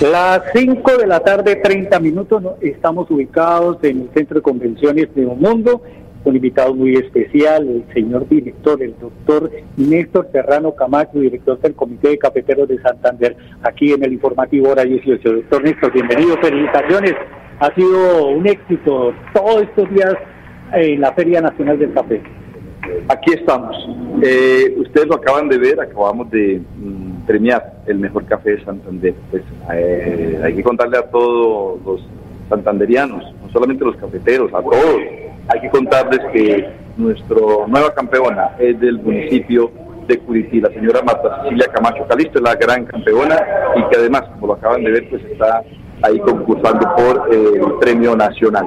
Las 5 de la tarde, 30 minutos, estamos ubicados en el Centro de Convenciones de Un Mundo, un invitado muy especial, el señor director, el doctor Néstor Serrano Camacho, director del Comité de Cafeteros de Santander, aquí en el informativo Hora 18. Doctor Néstor, bienvenido, felicitaciones. Ha sido un éxito todos estos días en la Feria Nacional del Café. Aquí estamos. Eh, ustedes lo acaban de ver, acabamos de mm, premiar el mejor café de Santander. Pues eh, hay que contarle a todos los santanderianos, no solamente los cafeteros, a todos. Hay que contarles que nuestra nueva campeona es del municipio de Curití, la señora Marta Cecilia Camacho Calisto, es la gran campeona y que además, como lo acaban de ver, pues está ahí concursando por el premio nacional.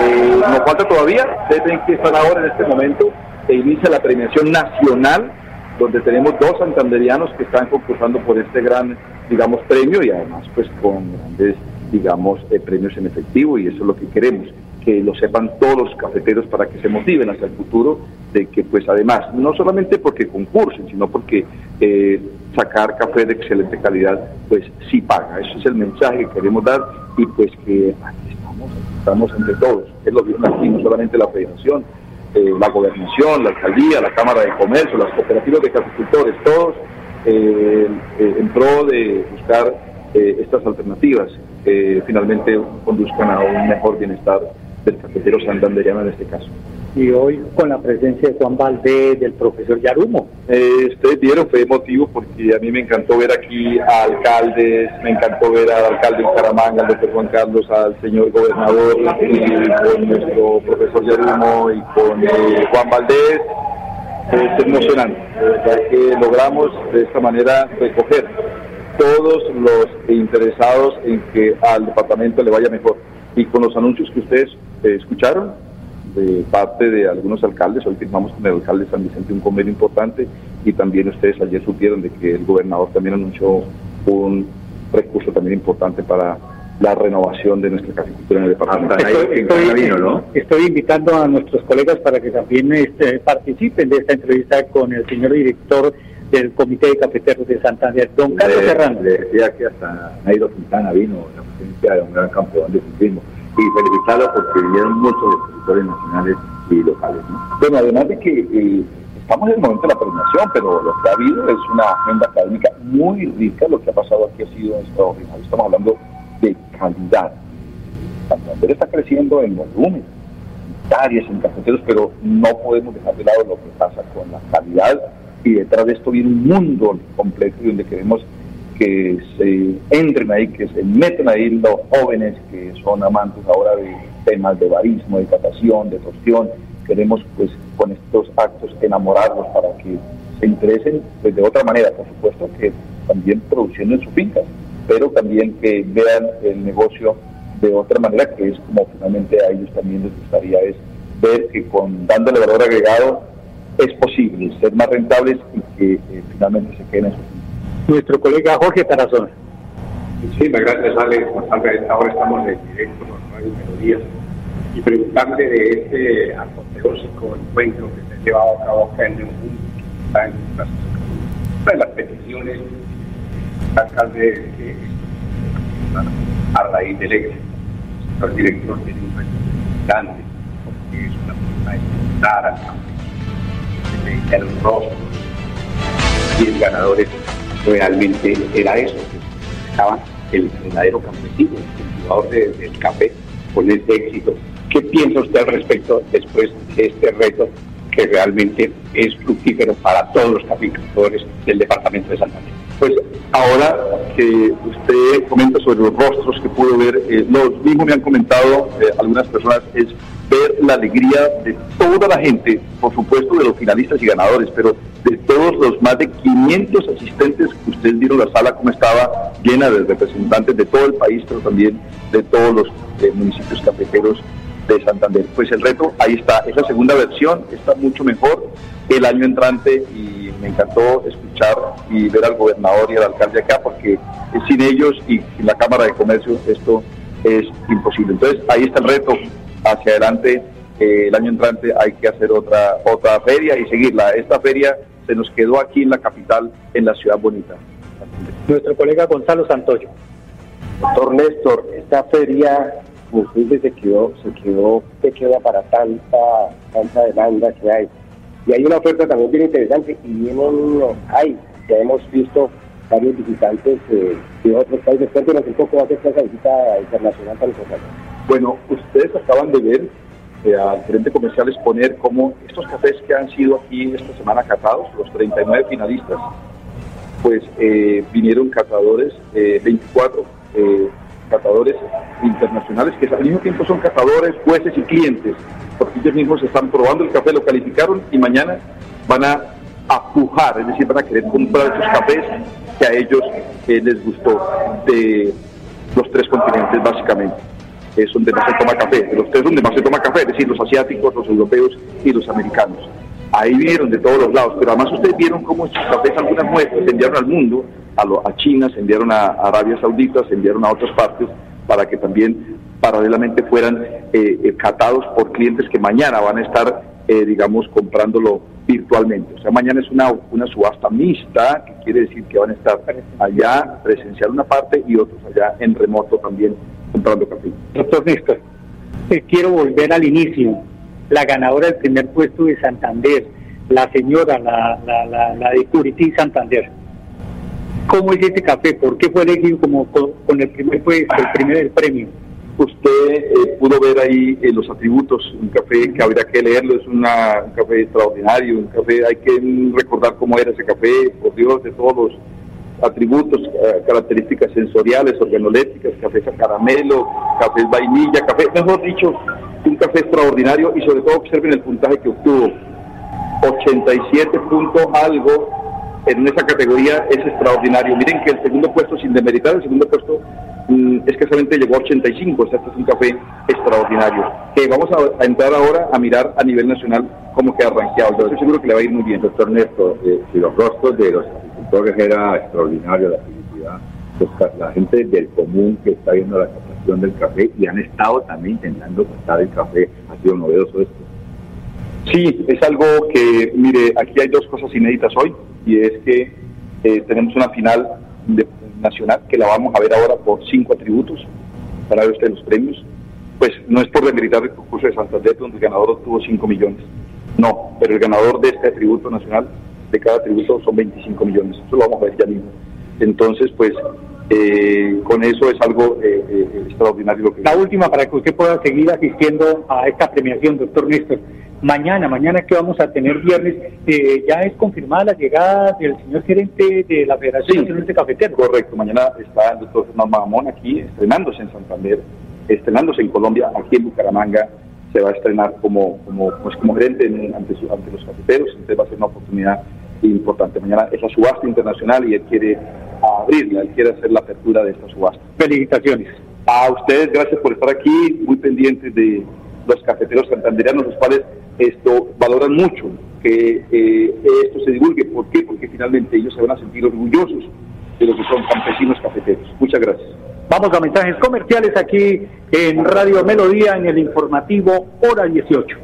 Eh, nos falta todavía, ustedes tienen que estar ahora en este momento se inicia la premiación nacional, donde tenemos dos santanderianos que están concursando por este gran, digamos, premio y además pues con grandes, digamos, eh, premios en efectivo y eso es lo que queremos, que lo sepan todos los cafeteros para que se motiven hacia el futuro de que pues además, no solamente porque concursen, sino porque eh, sacar café de excelente calidad pues sí paga. Ese es el mensaje que queremos dar y pues que aquí estamos, estamos entre todos. Es lo que aquí, no solamente la federación, eh, la gobernación, la alcaldía, la Cámara de Comercio, las cooperativas de caficultores, todos eh, eh, en pro de buscar estas alternativas que finalmente conduzcan a un mejor bienestar del cafetero santanderiano en este caso y hoy con la presencia de Juan Valdés, del profesor Yarumo. Eh, ustedes vieron, fue emotivo porque a mí me encantó ver aquí a alcaldes, me encantó ver al alcalde de Caramanga, al doctor Juan Carlos, al señor gobernador, y con nuestro profesor Yarumo y con eh, Juan Valdés. Es emocionante, ya que logramos de esta manera recoger todos los interesados en que al departamento le vaya mejor. Y con los anuncios que ustedes eh, escucharon, de parte de algunos alcaldes. Hoy firmamos con el alcalde de San Vicente un convenio importante y también ustedes ayer supieron de que el gobernador también anunció un recurso también importante para la renovación de nuestra caficultura en el departamento. Estoy, invitando a nuestros colegas para que también este, participen de esta entrevista con el señor director del Comité de Cafeteros de Santander, don Carlos Serrano. Le decía que hasta Nairo Quintana vino la presencia de un gran campeón de ciclismo y felicitarlo porque vinieron muchos expositores nacionales y locales. Bueno, además de que eh, estamos en el momento de la premiación, pero lo que ha habido es una agenda académica muy rica, lo que ha pasado aquí ha sido extraordinario. Estamos hablando de calidad. Santander está creciendo en volumen, en áreas, en cafeteros, pero no podemos dejar de lado lo que pasa con la calidad y detrás de esto viene un mundo completo donde queremos que se entren ahí, que se meten ahí los jóvenes que son amantes ahora de temas de barismo, de catación, de torsión. Queremos pues con estos actos enamorarlos para que se interesen pues, de otra manera, por supuesto que también produciendo en sus fincas, pero también que vean el negocio de otra manera, que es como finalmente a ellos también les gustaría es ver que con dándole valor agregado es posible ser más rentables y que eh, finalmente se queden en sus nuestro colega Jorge Tarazona. Muchísimas gracias, Alex. Ahora estamos en directo con Radio Melodías y preguntarle de este apoteósico encuentro que se ha llevado a cabo acá en el mundo, en una de las peticiones alcalde de, a raíz del éxito. El director tiene un grande porque es una forma de preguntar al campo, de el rostro y el ganador es realmente era eso, que estaba el verdadero campesino, el cultivador del café con este éxito. ¿Qué piensa usted al respecto después de este reto que realmente es fructífero para todos los caficultores del departamento de Santander? Pues ahora que usted comenta sobre los rostros que pudo ver, eh, los mismos me han comentado eh, algunas personas, es ver la alegría de toda la gente, por supuesto de los finalistas y ganadores, pero de todos los más de 500 asistentes que ustedes vieron la sala como estaba llena de representantes de todo el país, pero también de todos los eh, municipios cafeteros de Santander. Pues el reto, ahí está, es la segunda versión, está mucho mejor el año entrante y me encantó escuchar y ver al gobernador y al alcalde acá porque sin ellos y la Cámara de Comercio esto es imposible. Entonces ahí está el reto hacia adelante. Eh, el año entrante hay que hacer otra otra feria y seguirla. Esta feria se nos quedó aquí en la capital, en la ciudad bonita. Nuestro colega Gonzalo Santoyo. Doctor Néstor, esta feria inclusive se quedó, se quedó pequeña para tanta, tanta demanda que hay. Y hay una oferta también bien interesante y vienen, hay, ya hemos visto varios visitantes eh, de otros países. Cuéntenos un poco acerca de esa visita internacional tan importante. Bueno, ustedes acaban de ver eh, al gerente comercial exponer cómo estos cafés que han sido aquí esta semana catados, los 39 finalistas, pues eh, vinieron catadores, 24 catadores internacionales que al mismo tiempo son catadores, jueces y clientes, porque ellos mismos están probando el café, lo calificaron y mañana van a apujar, es decir, van a querer comprar esos cafés que a ellos eh, les gustó de los tres continentes básicamente. Es donde más se toma café, los tres donde más se toma café, es decir, los asiáticos, los europeos y los americanos. Ahí vinieron de todos los lados, pero además ustedes vieron cómo estos cafés, algunas muestras, se enviaron al mundo, a, a China, se enviaron a Arabia Saudita, se enviaron a otras partes para que también paralelamente fueran eh, eh, catados por clientes que mañana van a estar, eh, digamos, comprándolo virtualmente. O sea, mañana es una, una subasta mixta, que quiere decir que van a estar allá presencial una parte y otros allá en remoto también comprando café. Doctor Néstor, quiero volver al inicio. La ganadora del primer puesto de Santander, la señora, la, la, la, de Curití Santander. ¿Cómo es este café? ¿Por qué fue elegido como con, el primer puesto, el primer premio? Usted eh, pudo ver ahí eh, los atributos, un café que habría que leerlo, es una, un café extraordinario, un café, hay que recordar cómo era ese café, por Dios, de todos los atributos, eh, características sensoriales, organolépticas, café a caramelo, café vainilla, café, mejor dicho, un café extraordinario y sobre todo observen el puntaje que obtuvo, 87 puntos algo en esa categoría es extraordinario. Miren que el segundo puesto, sin demeritar, el segundo puesto mm, escasamente llegó a 85, o sea, este es un café extraordinario. Que vamos a, entrar ahora a mirar a nivel nacional cómo queda rankeado. Yo estoy seguro que le va a ir muy bien. Doctor Néstor, eh, los rostros de los agricultores era extraordinario, la felicidad, pues, la gente del común que está viendo la captación del café y han estado también intentando captar el café, ha sido novedoso esto. Sí, es algo que, mire, aquí hay dos cosas inéditas hoy y es que eh, tenemos una final nacional que la vamos a ver ahora por cinco atributos para ver usted los premios. Pues no es por demeritar el concurso de Santander donde el ganador obtuvo 5 millones. No, pero el ganador de este atributo nacional, de cada atributo, son 25 millones. Eso lo vamos a ver ya mismo. Entonces, pues eh, con eso es algo eh, extraordinario. Lo que la última, para que usted pueda seguir asistiendo a esta premiación, doctor Néstor mañana, mañana que vamos a tener viernes, eh, ya es confirmada la llegada del señor gerente de la Federación Nacional de Cafeteros. Correcto, mañana está el doctor Fernando Magamón aquí estrenándose en Santander, estrenándose en Colombia, aquí en Bucaramanga se va a estrenar como, como, pues como gerente ante, ante los cafeteros, entonces va a ser una oportunidad importante. Mañana es la subasta internacional y él quiere abrirla, él quiere hacer la apertura de esta subasta. Felicitaciones. A ustedes, gracias por estar aquí, muy pendientes de los cafeteros santanderianos, los cuales esto valoran mucho que eh, esto se divulgue. ¿Por qué? Porque finalmente ellos se van a sentir orgullosos de lo que son campesinos cafeteros. Muchas gracias. Vamos a mensajes comerciales aquí en Radio Melodía en el informativo Hora 18.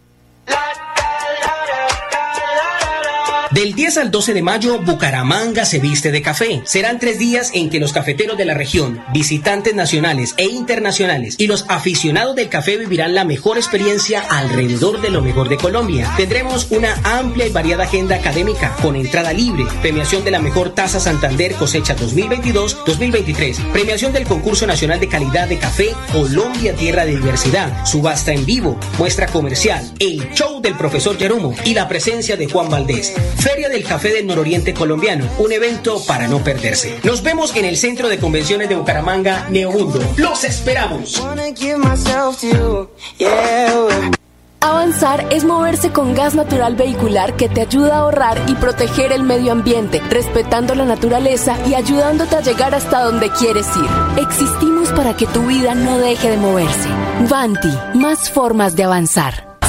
Del 10 al 12 de mayo, Bucaramanga se viste de café. Serán tres días en que los cafeteros de la región, visitantes nacionales e internacionales y los aficionados del café vivirán la mejor experiencia alrededor de lo mejor de Colombia. Tendremos una amplia y variada agenda académica con entrada libre, premiación de la mejor taza Santander cosecha 2022-2023, premiación del concurso nacional de calidad de café Colombia Tierra de Diversidad, subasta en vivo, muestra comercial, el show del profesor Jerumo y la presencia de Juan Valdés. Feria del Café del Nororiente Colombiano, un evento para no perderse. Nos vemos en el Centro de Convenciones de Bucaramanga, Neomundo. ¡Los esperamos! Avanzar es moverse con gas natural vehicular que te ayuda a ahorrar y proteger el medio ambiente, respetando la naturaleza y ayudándote a llegar hasta donde quieres ir. Existimos para que tu vida no deje de moverse. Vanti, más formas de avanzar.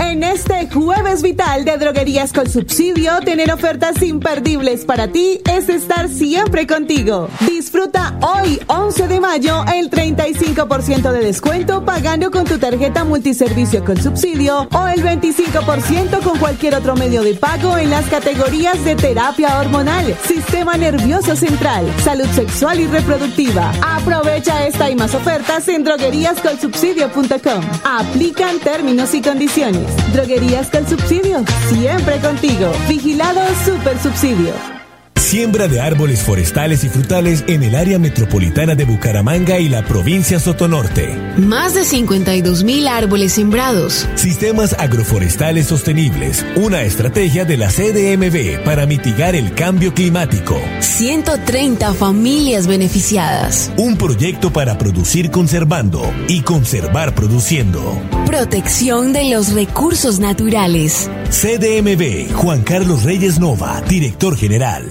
En este jueves vital de droguerías con subsidio, tener ofertas imperdibles para ti es estar siempre contigo. Disfruta hoy, 11 de mayo, el 35% de descuento pagando con tu tarjeta multiservicio con subsidio o el 25% con cualquier otro medio de pago en las categorías de terapia hormonal, sistema nervioso central, salud sexual y reproductiva. Aprovecha esta y más ofertas en drogueríascolsubsidio.com. Aplican términos y condiciones. Droguerías con subsidio, siempre contigo. Vigilado Super Subsidio. Siembra de árboles forestales y frutales en el área metropolitana de Bucaramanga y la provincia Sotonorte. Más de 52 mil árboles sembrados. Sistemas agroforestales sostenibles. Una estrategia de la CDMB para mitigar el cambio climático. 130 familias beneficiadas. Un proyecto para producir conservando y conservar produciendo. Protección de los recursos naturales. CDMB, Juan Carlos Reyes Nova, director general.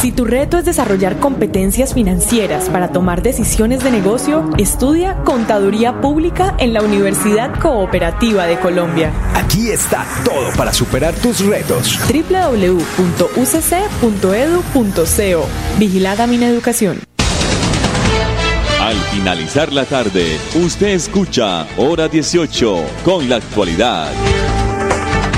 Si tu reto es desarrollar competencias financieras para tomar decisiones de negocio, estudia Contaduría Pública en la Universidad Cooperativa de Colombia. Aquí está todo para superar tus retos. www.ucc.edu.co Vigilada mi educación. Al finalizar la tarde, usted escucha Hora 18 con la actualidad.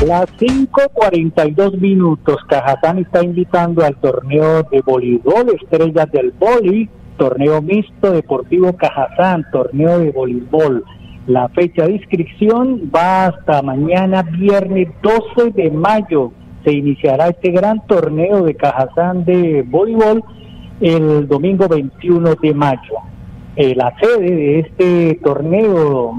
Las 5.42 minutos, Cajazán está invitando al torneo de voleibol Estrellas del Boli, torneo mixto deportivo Cajazán, torneo de voleibol. La fecha de inscripción va hasta mañana viernes 12 de mayo. Se iniciará este gran torneo de Cajazán de voleibol el domingo 21 de mayo. Eh, la sede de este torneo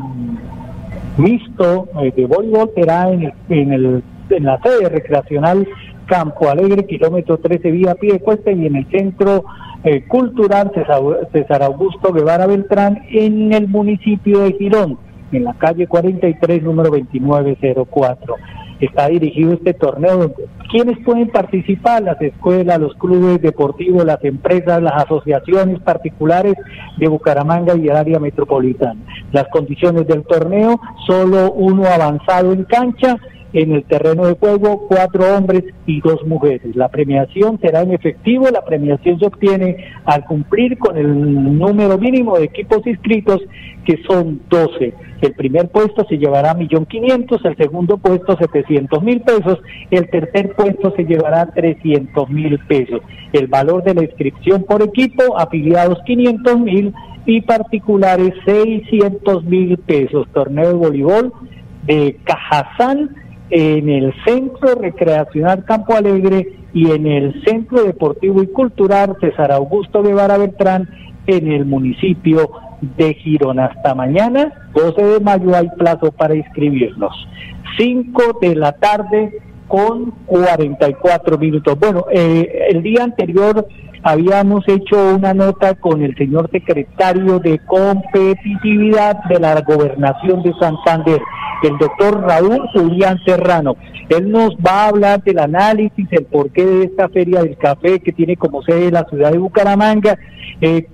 mixto eh, de voleibol será en, el, en, el, en la sede recreacional Campo Alegre, kilómetro 13 vía pie cuesta y en el centro eh, cultural César, César Augusto Guevara Beltrán en el municipio de Girón, en la calle 43, número 2904 está dirigido este torneo. ¿Quiénes pueden participar? Las escuelas, los clubes deportivos, las empresas, las asociaciones particulares de Bucaramanga y el área metropolitana. Las condiciones del torneo, solo uno avanzado en cancha en el terreno de juego, cuatro hombres y dos mujeres. La premiación será en efectivo, la premiación se obtiene al cumplir con el número mínimo de equipos inscritos, que son 12. El primer puesto se llevará millón quinientos, el segundo puesto setecientos mil pesos, el tercer puesto se llevará trescientos mil pesos. El valor de la inscripción por equipo, afiliados quinientos mil y particulares seiscientos mil pesos. Torneo de voleibol de Cajazán en el Centro Recreacional Campo Alegre y en el Centro Deportivo y Cultural César Augusto Guevara Beltrán en el municipio de Girón. Hasta mañana, 12 de mayo, hay plazo para inscribirnos. 5 de la tarde con 44 minutos. Bueno, eh, el día anterior habíamos hecho una nota con el señor secretario de competitividad de la gobernación de Santander, el doctor Raúl Julián Serrano. Él nos va a hablar del análisis, el porqué de esta feria del café que tiene como sede la ciudad de Bucaramanga, eh,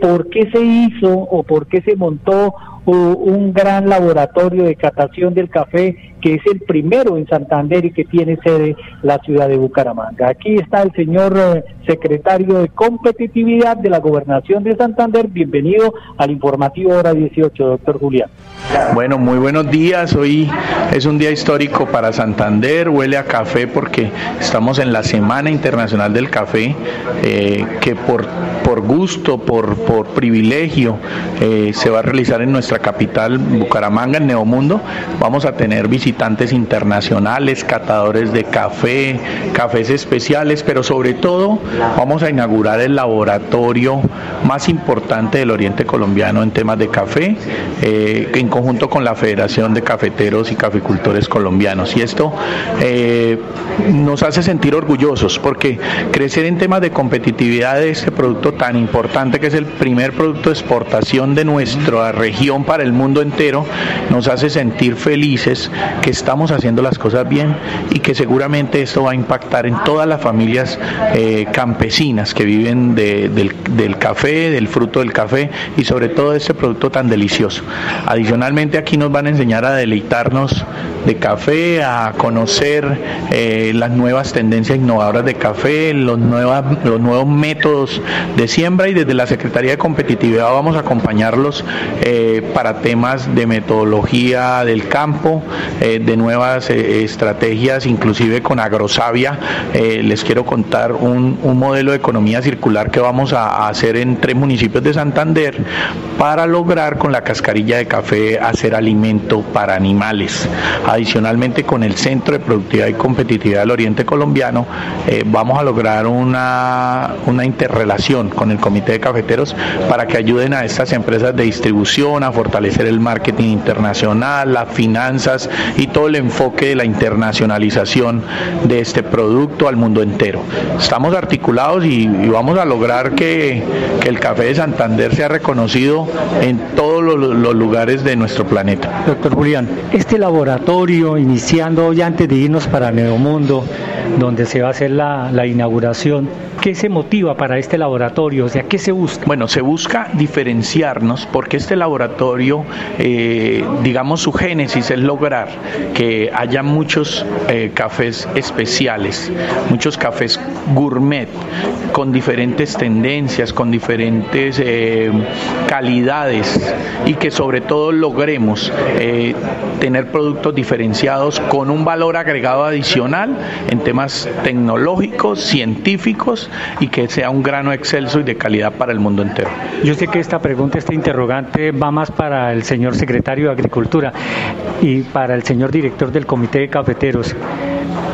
por qué se hizo o por qué se montó un gran laboratorio de catación del café que es el primero en Santander y que tiene sede la ciudad de Bucaramanga. Aquí está el señor eh, secretario de competitividad de la gobernación de Santander. Bienvenido al informativo hora 18, doctor Julián. Bueno, muy buenos días. Hoy es un día histórico para Santander. Huele a café porque estamos en la Semana Internacional del Café, eh, que por, por gusto, por, por privilegio, eh, se va a realizar en nuestra capital, Bucaramanga, en Neomundo. Vamos a tener visitantes internacionales, catadores de café, cafés especiales, pero sobre todo vamos a inaugurar el laboratorio más importante del Oriente Colombiano en temas de café, eh, en conjunto con la Federación de Cafeteros y Caficultores Colombianos. Y esto eh, nos hace sentir orgullosos porque crecer en temas de competitividad de este producto tan importante que es el primer producto de exportación de nuestra región para el mundo entero, nos hace sentir felices que estamos haciendo las cosas bien y que seguramente esto va a impactar en todas las familias eh, campesinas que viven del, del café, del fruto del café y sobre todo de este producto tan delicioso. Adicionalmente aquí nos van a enseñar a deleitarnos de café, a conocer eh, las nuevas tendencias innovadoras de café, los, nuevas, los nuevos métodos de siembra y desde la Secretaría de Competitividad vamos a acompañarlos eh, para temas de metodología del campo, eh, de nuevas estrategias, inclusive con Agrosavia. les quiero contar un, un, modelo de economía circular que vamos a, a hacer en tres municipios de Santander para lograr con la cascarilla de café hacer alimento para animales. Adicionalmente, con el Centro de Productividad y Competitividad del Oriente Colombiano, eh, vamos a lograr una, una interrelación con el Comité de Cafeteros para que ayuden a estas empresas de distribución a fortalecer el marketing internacional, las finanzas y todo el enfoque de la internacionalización de este producto al mundo entero. Estamos articulados y, vamos a lograr que, el café de Santander sea reconocido en todos los lugares de nuestro planeta. Doctor Julián, este laboratorio iniciando ya antes de irnos para Nuevo Mundo, donde se va a hacer la, la inauguración. ¿Qué se motiva para este laboratorio? O sea, ¿qué se busca? Bueno, se busca diferenciarnos porque este laboratorio, eh, digamos, su génesis es lograr que haya muchos eh, cafés especiales, muchos cafés gourmet, con diferentes tendencias, con diferentes eh, calidades y que sobre todo logremos tener productos diferenciados con un valor agregado adicional en temas tecnológicos, científicos y que sea un grano excelso y de calidad para el mundo entero. Yo sé que esta pregunta, este interrogante va más para el señor secretario de Agricultura y para el señor director del Comité de Cafeteros.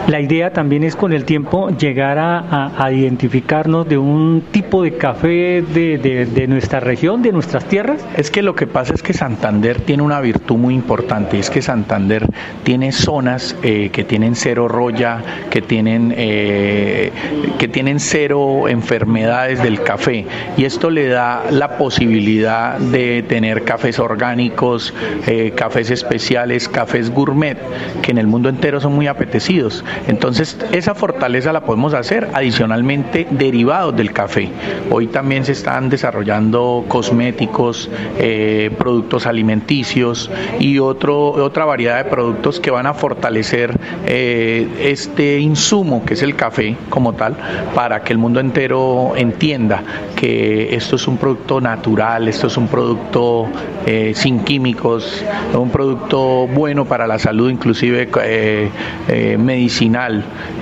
La idea también es con el tiempo llegar a, identificarnos de un tipo de café de, nuestra región, de nuestras tierras. Es que lo que pasa es que Santander tiene una virtud muy importante, es que Santander tiene zonas eh, que tienen cero roya, que tienen, eh, que tienen cero enfermedades del café y esto le da la posibilidad de tener cafés orgánicos, eh, cafés especiales, cafés gourmet, que en el mundo entero son muy apetecidos. Entonces, esa fortaleza la podemos hacer adicionalmente derivados del café. Hoy también se están desarrollando cosméticos, eh, productos alimenticios y otro, otra variedad de productos que van a fortalecer eh, este insumo que es el café como tal para que el mundo entero entienda que esto es un producto natural, esto es un producto eh, sin químicos, un producto bueno para la salud, inclusive eh,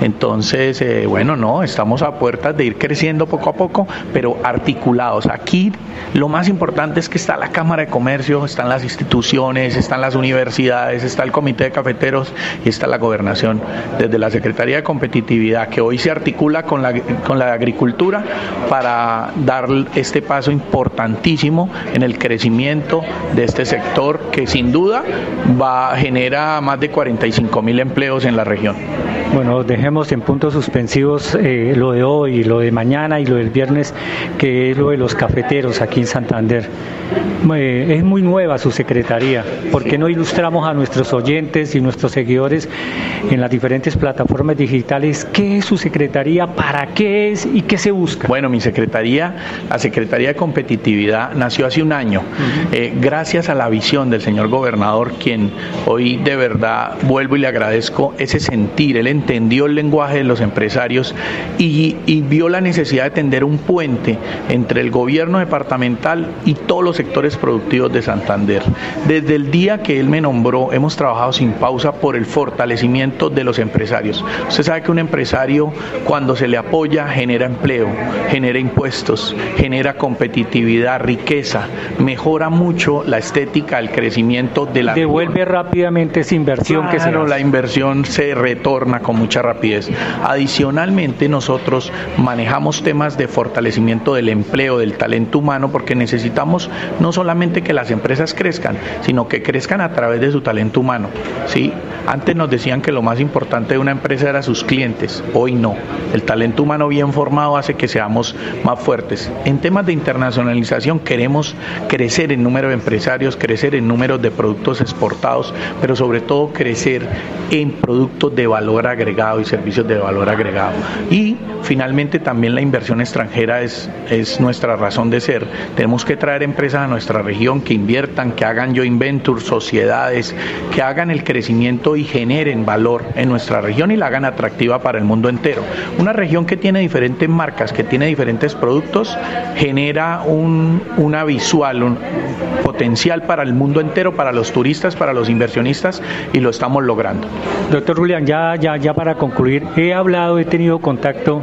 Entonces, bueno, no, estamos a puertas de ir creciendo poco a poco, pero articulados. Aquí lo más importante es que está la Cámara de Comercio, están las instituciones, están las universidades, está el Comité de Cafeteros y está la Gobernación. Desde la Secretaría de Competitividad, que hoy se articula con la, con agricultura para dar este paso importantísimo en el crecimiento de este sector que sin duda va genera más de 45 mil empleos en la región. Bueno, dejemos en puntos suspensivos eh, lo de hoy, lo de mañana y lo del viernes, que es lo de los cafeteros aquí en Santander. Eh, es muy nueva su secretaría. ¿Por qué no ilustramos a nuestros oyentes y nuestros seguidores en las diferentes plataformas digitales qué es su secretaría, para qué es y qué se busca? Bueno, mi secretaría, la Secretaría de Competitividad, nació hace un año, eh, gracias a la visión del señor gobernador, quien hoy de verdad vuelvo y le agradezco ese sentir, él entendió el lenguaje de los empresarios y, y vio la necesidad de tender un puente entre el gobierno departamental y todos los sectores productivos de Santander. Desde el día que él me nombró, hemos trabajado sin pausa por el fortalecimiento de los empresarios. Usted sabe que un empresario, cuando se le apoya, genera empleo, genera impuestos, genera competitividad, riqueza, mejora mucho la estética, el crecimiento de la... Devuelve rápidamente esa inversión que se la inversión se retorna con mucha rapidez. Adicionalmente, nosotros manejamos temas de fortalecimiento del empleo, del talento humano, porque necesitamos no solamente que las empresas crezcan, sino que crezcan a través de su talento humano. ¿sí? Antes nos decían que lo más importante de una empresa era sus clientes, hoy no. El talento humano bien formado hace que seamos más fuertes. En temas de internacionalización queremos crecer en número de empresarios, crecer en número de productos exportados, pero sobre todo crecer en productos de valor agregado y servicios de valor agregado. Y finalmente también la inversión extranjera es, es nuestra razón de ser. Tenemos que traer empresas a nuestra región que inviertan, que hagan joint ventures, sociedades, que hagan el crecimiento y generen valor en nuestra región y la hagan atractiva para el mundo entero. Una región que tiene diferentes marcas, que tiene diferentes productos, genera un, una visual, un potencial para el mundo entero, para los turistas, para los inversionistas y lo estamos logrando. Doctor Julián, ya, ya, ya para concluir, he hablado, he tenido contacto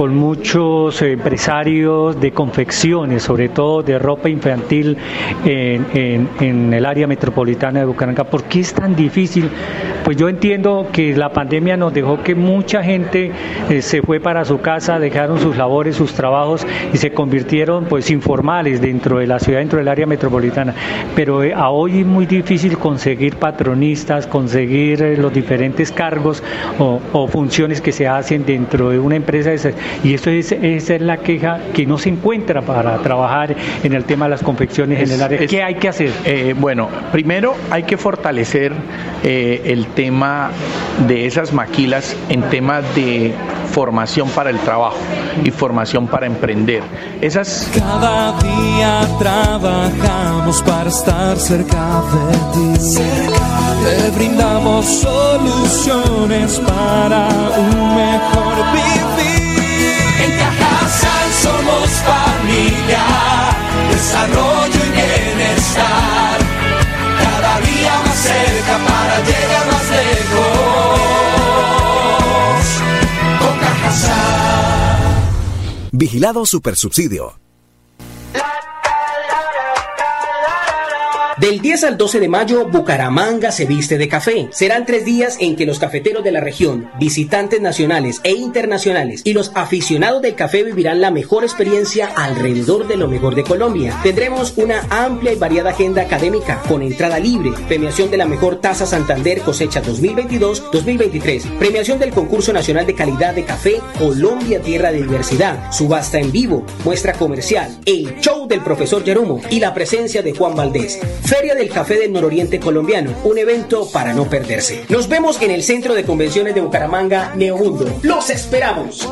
con muchos empresarios de confecciones, sobre todo de ropa infantil en, el área metropolitana de Bucaramanga. ¿Por qué es tan difícil? Pues yo entiendo que la pandemia nos dejó que mucha gente eh, se fue para su casa, dejaron sus labores, sus trabajos y se convirtieron pues informales dentro de la ciudad, dentro del área metropolitana. Pero eh, a hoy es muy difícil conseguir patronistas, conseguir eh, los diferentes cargos o, funciones que se hacen dentro de una empresa. Y eso es, esa es la queja que no se encuentra para trabajar en el tema de las confecciones en el área. ¿Qué hay que hacer? Eh, bueno, primero hay que fortalecer eh, el tema de esas maquilas en temas de formación para el trabajo y formación para emprender. Esas... Cada día trabajamos para estar cerca de ti. Te brindamos soluciones para un mejor Vigilado Supersubsidio. Del 10 al 12 de mayo, Bucaramanga se viste de café. Serán tres días en que los cafeteros de la región, visitantes nacionales e internacionales y los aficionados del café vivirán la mejor experiencia alrededor de lo mejor de Colombia. Tendremos una amplia y variada agenda académica con entrada libre, premiación de la mejor taza Santander cosecha 2022-2023, premiación del concurso nacional de calidad de café Colombia Tierra de Diversidad, subasta en vivo, muestra comercial, el show del profesor Yerumo y la presencia de Juan Valdés. Feria del Café del Nororiente Colombiano, un evento para no perderse. Nos vemos en el Centro de Convenciones de Bucaramanga, Neomundo. ¡Los esperamos!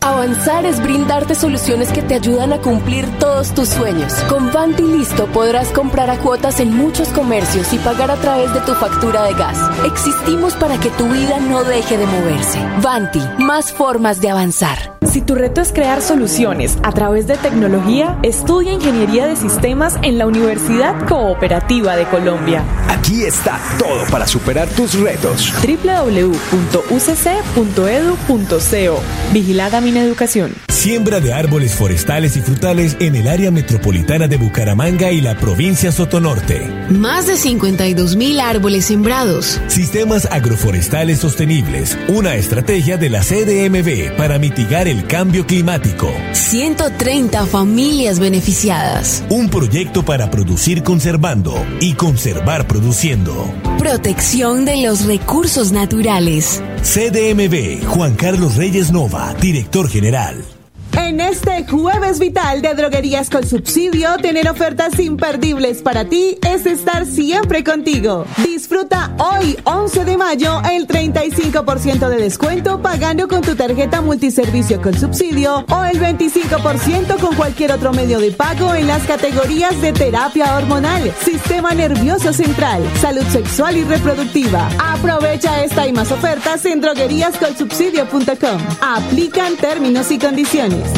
Avanzar es brindarte soluciones que te ayudan a cumplir todos tus sueños. Con Vanti Listo podrás comprar a cuotas en muchos comercios y pagar a través de tu factura de gas. Existimos para que tu vida no deje de moverse. Vanti, más formas de avanzar. Si tu reto es crear soluciones a través de tecnología, estudia Ingeniería de Sistemas en la Universidad Cooperativa de Colombia. Aquí está todo para superar tus retos. www.ucc.edu.co Vigilada Educación. Siembra de árboles forestales y frutales en el área metropolitana de Bucaramanga y la provincia Sotonorte. Más de 52 mil árboles sembrados. Sistemas agroforestales sostenibles. Una estrategia de la CDMB para mitigar el cambio climático. 130 familias beneficiadas. Un proyecto para producir conservando y conservar produciendo. Protección de los recursos naturales. CDMB, Juan Carlos Reyes Nova, director general. En este jueves vital de droguerías con subsidio, tener ofertas imperdibles para ti es estar siempre contigo. Disfruta hoy, 11 de mayo, el 35% de descuento pagando con tu tarjeta multiservicio con subsidio o el 25% con cualquier otro medio de pago en las categorías de terapia hormonal, sistema nervioso central, salud sexual y reproductiva. Aprovecha esta y más ofertas en drogueríascolsubsidio.com. Aplican términos y condiciones.